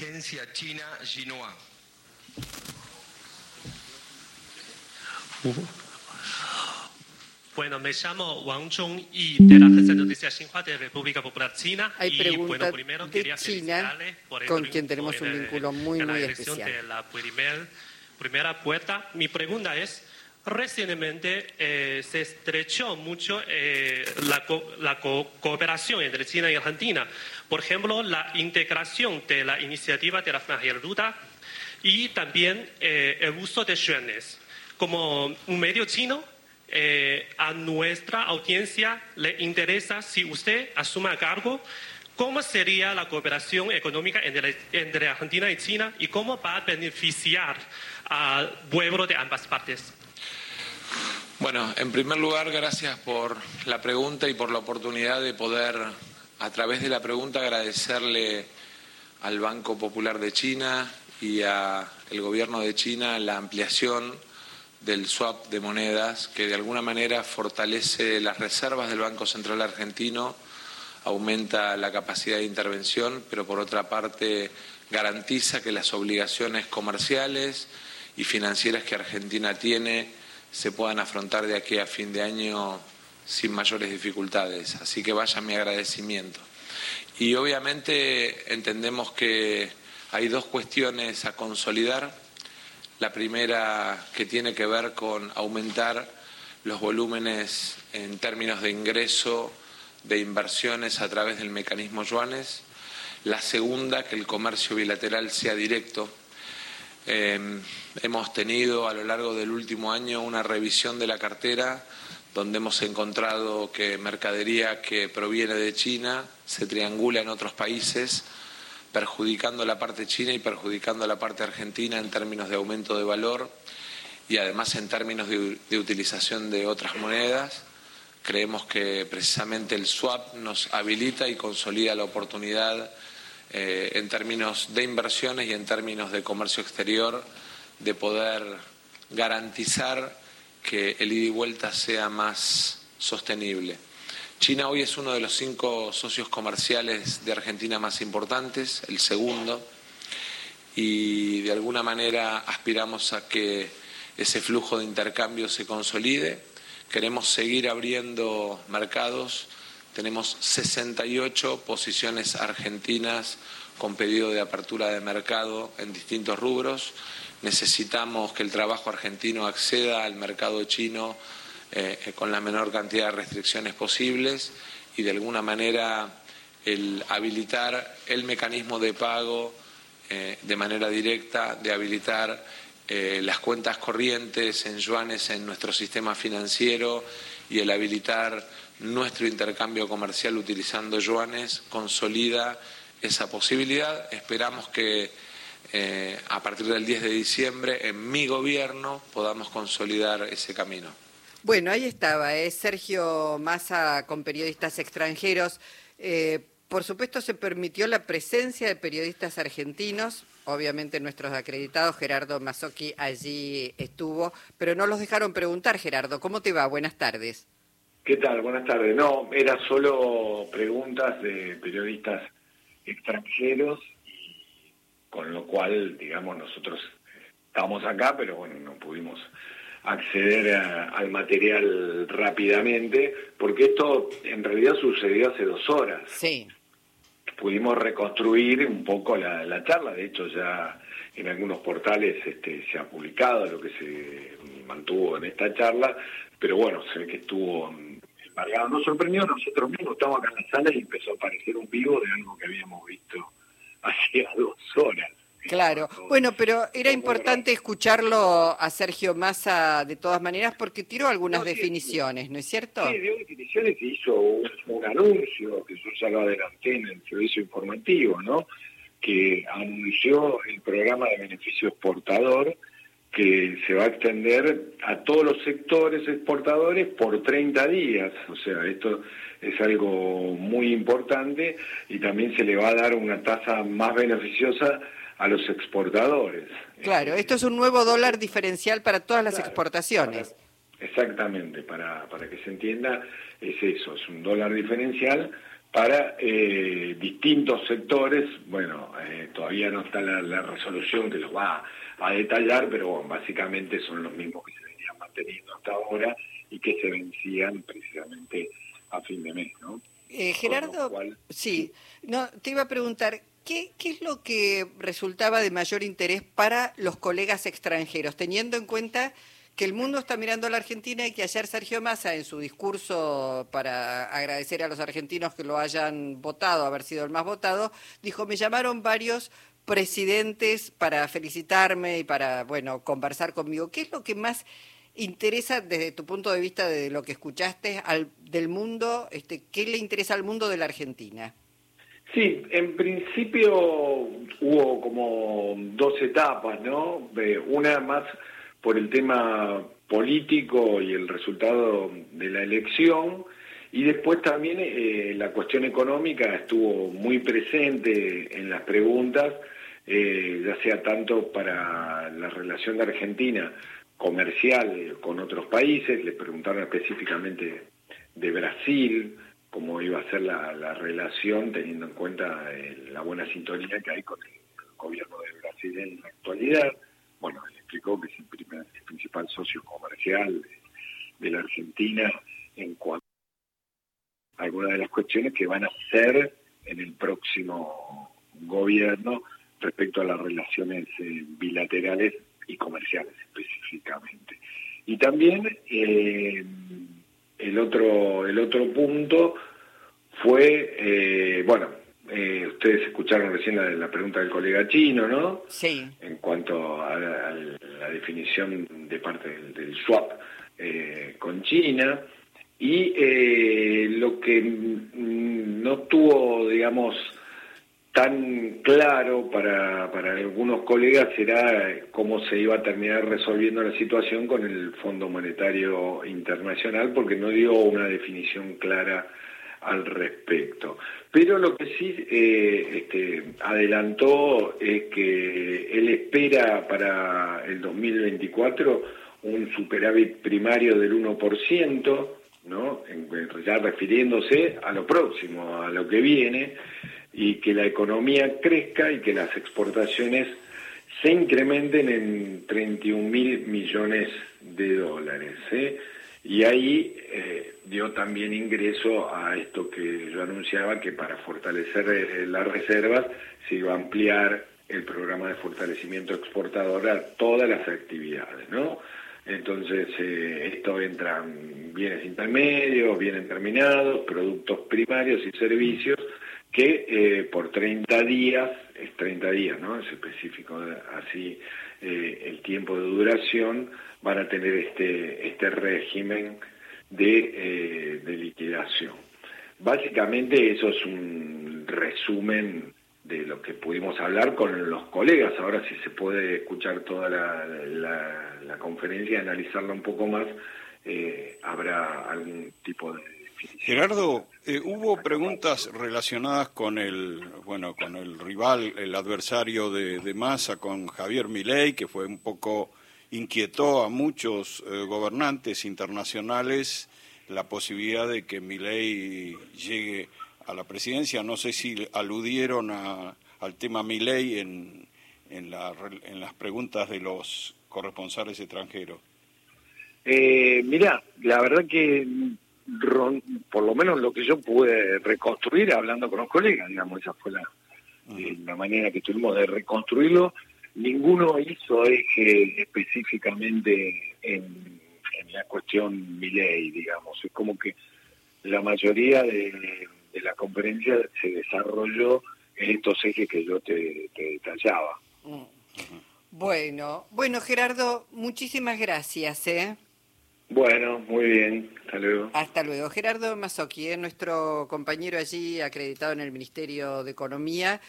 Agencia China Jinhua. Bueno, me llamo Wang Zhongyi de la Agencia de Noticias Xinhua de República Popular China. Hay y bueno, primero de quería China, felicitarle por el con quien tenemos un vínculo muy, la muy especial. de la primer- primera puerta. Mi pregunta es, recientemente eh, se estrechó mucho eh, la, co- cooperación entre China y Argentina. Por ejemplo, la integración de la iniciativa de la Franja Ruta y también eh, el uso de yuanes. Como un medio chino, a nuestra audiencia le interesa si usted asuma cargo cómo sería la cooperación económica entre Argentina y China y cómo va a beneficiar al pueblo de ambas partes. Bueno, en primer lugar, gracias por la pregunta y por la oportunidad de poder, a través de la pregunta, agradecerle al Banco Popular de China y al Gobierno de China la ampliación del swap de monedas, que de alguna manera fortalece las reservas del Banco Central Argentino, aumenta la capacidad de intervención, pero por otra parte garantiza que las obligaciones comerciales y financieras que Argentina tiene se puedan afrontar de aquí a fin de año sin mayores dificultades. Así que vaya mi agradecimiento. Y obviamente entendemos que hay dos cuestiones a consolidar. La primera que tiene que ver con aumentar los volúmenes en términos de ingreso de inversiones a través del mecanismo yuanes. La segunda, que el comercio bilateral sea directo. Eh, hemos tenido a lo largo del último año una revisión de la cartera donde hemos encontrado que mercadería que proviene de China se triangula en otros países, perjudicando la parte china y perjudicando la parte argentina en términos de aumento de valor y además en términos de utilización de otras monedas. Creemos que precisamente el swap nos habilita y consolida la oportunidad eh, en términos de inversiones y en términos de comercio exterior de poder garantizar que el ida y vuelta sea más sostenible. China hoy es uno de los cinco socios comerciales de Argentina más importantes, el segundo, y de alguna manera aspiramos a que ese flujo de intercambio se consolide. Queremos seguir abriendo mercados. Tenemos 68 posiciones argentinas con pedido de apertura de mercado en distintos rubros. Necesitamos que el trabajo argentino acceda al mercado chino eh, con la menor cantidad de restricciones posibles y de alguna manera el habilitar el mecanismo de pago eh, de manera directa, de habilitar eh, las cuentas corrientes en yuanes en nuestro sistema financiero y el habilitar nuestro intercambio comercial utilizando yuanes consolida esa posibilidad. Esperamos que eh, a partir del 10 de diciembre en mi gobierno podamos consolidar ese camino. Bueno, ahí estaba, es Sergio Massa con periodistas extranjeros. Eh, por supuesto, se permitió la presencia de periodistas argentinos. Obviamente, nuestros acreditados, Gerardo Mazzocchi, allí estuvo, pero no los dejaron preguntar, Gerardo. ¿Cómo te va? Buenas tardes. ¿Qué tal? Buenas tardes. No, era solo preguntas de periodistas extranjeros, y con lo cual, digamos, nosotros estábamos acá, pero bueno, no pudimos acceder a- al material rápidamente, porque esto en realidad sucedió hace dos horas. Sí. Pudimos reconstruir un poco la, la charla, de hecho ya en algunos portales este, se ha publicado lo que se mantuvo en esta charla, pero bueno, se ve que estuvo embargado. Nos sorprendió nosotros mismos, estamos acá en la sala y empezó a aparecer un vivo de algo que habíamos visto hacía dos horas. Claro. Bueno, pero era importante escucharlo a Sergio Massa de todas maneras porque tiró algunas No, sí, definiciones, ¿no es cierto? Sí, dio definiciones y hizo un, un anuncio, que yo ya lo adelanté en el servicio informativo, ¿no? Que anunció el programa de beneficio exportador que se va a extender a todos los sectores exportadores por 30 días. O sea, esto es algo muy importante y también se le va a dar una tasa más beneficiosa a los exportadores. Claro, esto es un nuevo dólar diferencial para todas las Claro, exportaciones. para- exactamente, para, para que se entienda, es eso, es un dólar diferencial para eh, distintos sectores. Bueno, eh, todavía no está la, resolución que los va a, detallar, pero básicamente son los mismos que se venían manteniendo hasta ahora y que se vencían precisamente a fin de mes, ¿no? Eh, Gerardo, sí, no, te iba a preguntar, ¿qué, ¿qué es lo que resultaba de mayor interés para los colegas extranjeros, teniendo en cuenta que el mundo está mirando a la Argentina y que ayer Sergio Massa, en su discurso para agradecer a los argentinos que lo hayan votado, haber sido el más votado, dijo, me llamaron varios presidentes para felicitarme y para, bueno, conversar conmigo. ¿Qué es lo que más interesa desde tu punto de vista de lo que escuchaste al, del mundo? Este, ¿Qué le interesa al mundo de la Argentina? Sí, en principio hubo como dos etapas, ¿no? Una más por el tema político y el resultado de la elección. Y después también eh, la cuestión económica estuvo muy presente en las preguntas, eh, ya sea tanto para la relación de Argentina comercial con otros países, le preguntaron específicamente de Brasil, cómo iba a ser la, relación teniendo en cuenta eh, la buena sintonía que hay con el gobierno de Brasil en la actualidad. Bueno, explicó que es el, principal socio comercial de, la Argentina en cuanto algunas de las cuestiones que van a ser en el próximo gobierno respecto a las relaciones eh, bilaterales y comerciales específicamente. Y también eh, el otro el otro punto fue eh, bueno eh, ustedes escucharon recién la, la, pregunta del colega chino, ¿no? Sí. En cuanto a, la definición de parte del, swap eh, con China. Y eh, lo que no tuvo, digamos, tan claro para, para algunos colegas era cómo se iba a terminar resolviendo la situación con el Fondo Monetario Internacional, porque no dio una definición clara al respecto. Pero lo que sí eh, este, adelantó es que él espera para el 2024 un superávit primario del 1%, ¿no? ya refiriéndose a lo próximo, a lo que viene, y que la economía crezca y que las exportaciones se incrementen en 31 mil millones de dólares. ¿eh? Y ahí eh, dio también ingreso a esto que yo anunciaba, que para fortalecer eh, las reservas se iba a ampliar el programa de fortalecimiento exportador a todas las actividades, ¿no? Entonces, eh, esto entra bienes intermedios, bienes terminados, productos primarios y servicios que por 30 días, es 30 días, ¿no? Es específico así el tiempo de duración, van a tener este, este régimen de, eh, de liquidación. Básicamente eso es un resumen de lo que pudimos hablar con los colegas. Ahora si se puede escuchar toda la, conferencia y analizarla un poco más, eh, habrá algún tipo de Gerardo, eh, hubo preguntas relacionadas con el, bueno, con el rival, el adversario de, de Massa, con Javier Milei, que fue un poco inquietó a muchos eh, gobernantes internacionales la posibilidad de que Milei llegue a la presidencia. No sé si aludieron al tema Milei en, en, en las preguntas de los corresponsales extranjeros. Eh, mirá, la verdad que por lo menos lo que yo pude reconstruir hablando con los colegas, digamos, esa fue la, eh, la manera que tuvimos de reconstruirlo ninguno hizo eje específicamente en, la cuestión Miley, digamos. Es como que la mayoría de, la conferencia se desarrolló en estos ejes que yo te, detallaba. Mm. Bueno, bueno Gerardo, muchísimas gracias. ¿eh? Bueno, muy bien, hasta luego. Hasta luego. Gerardo Mazzocchi, ¿eh? nuestro compañero allí acreditado en el Ministerio de Economía.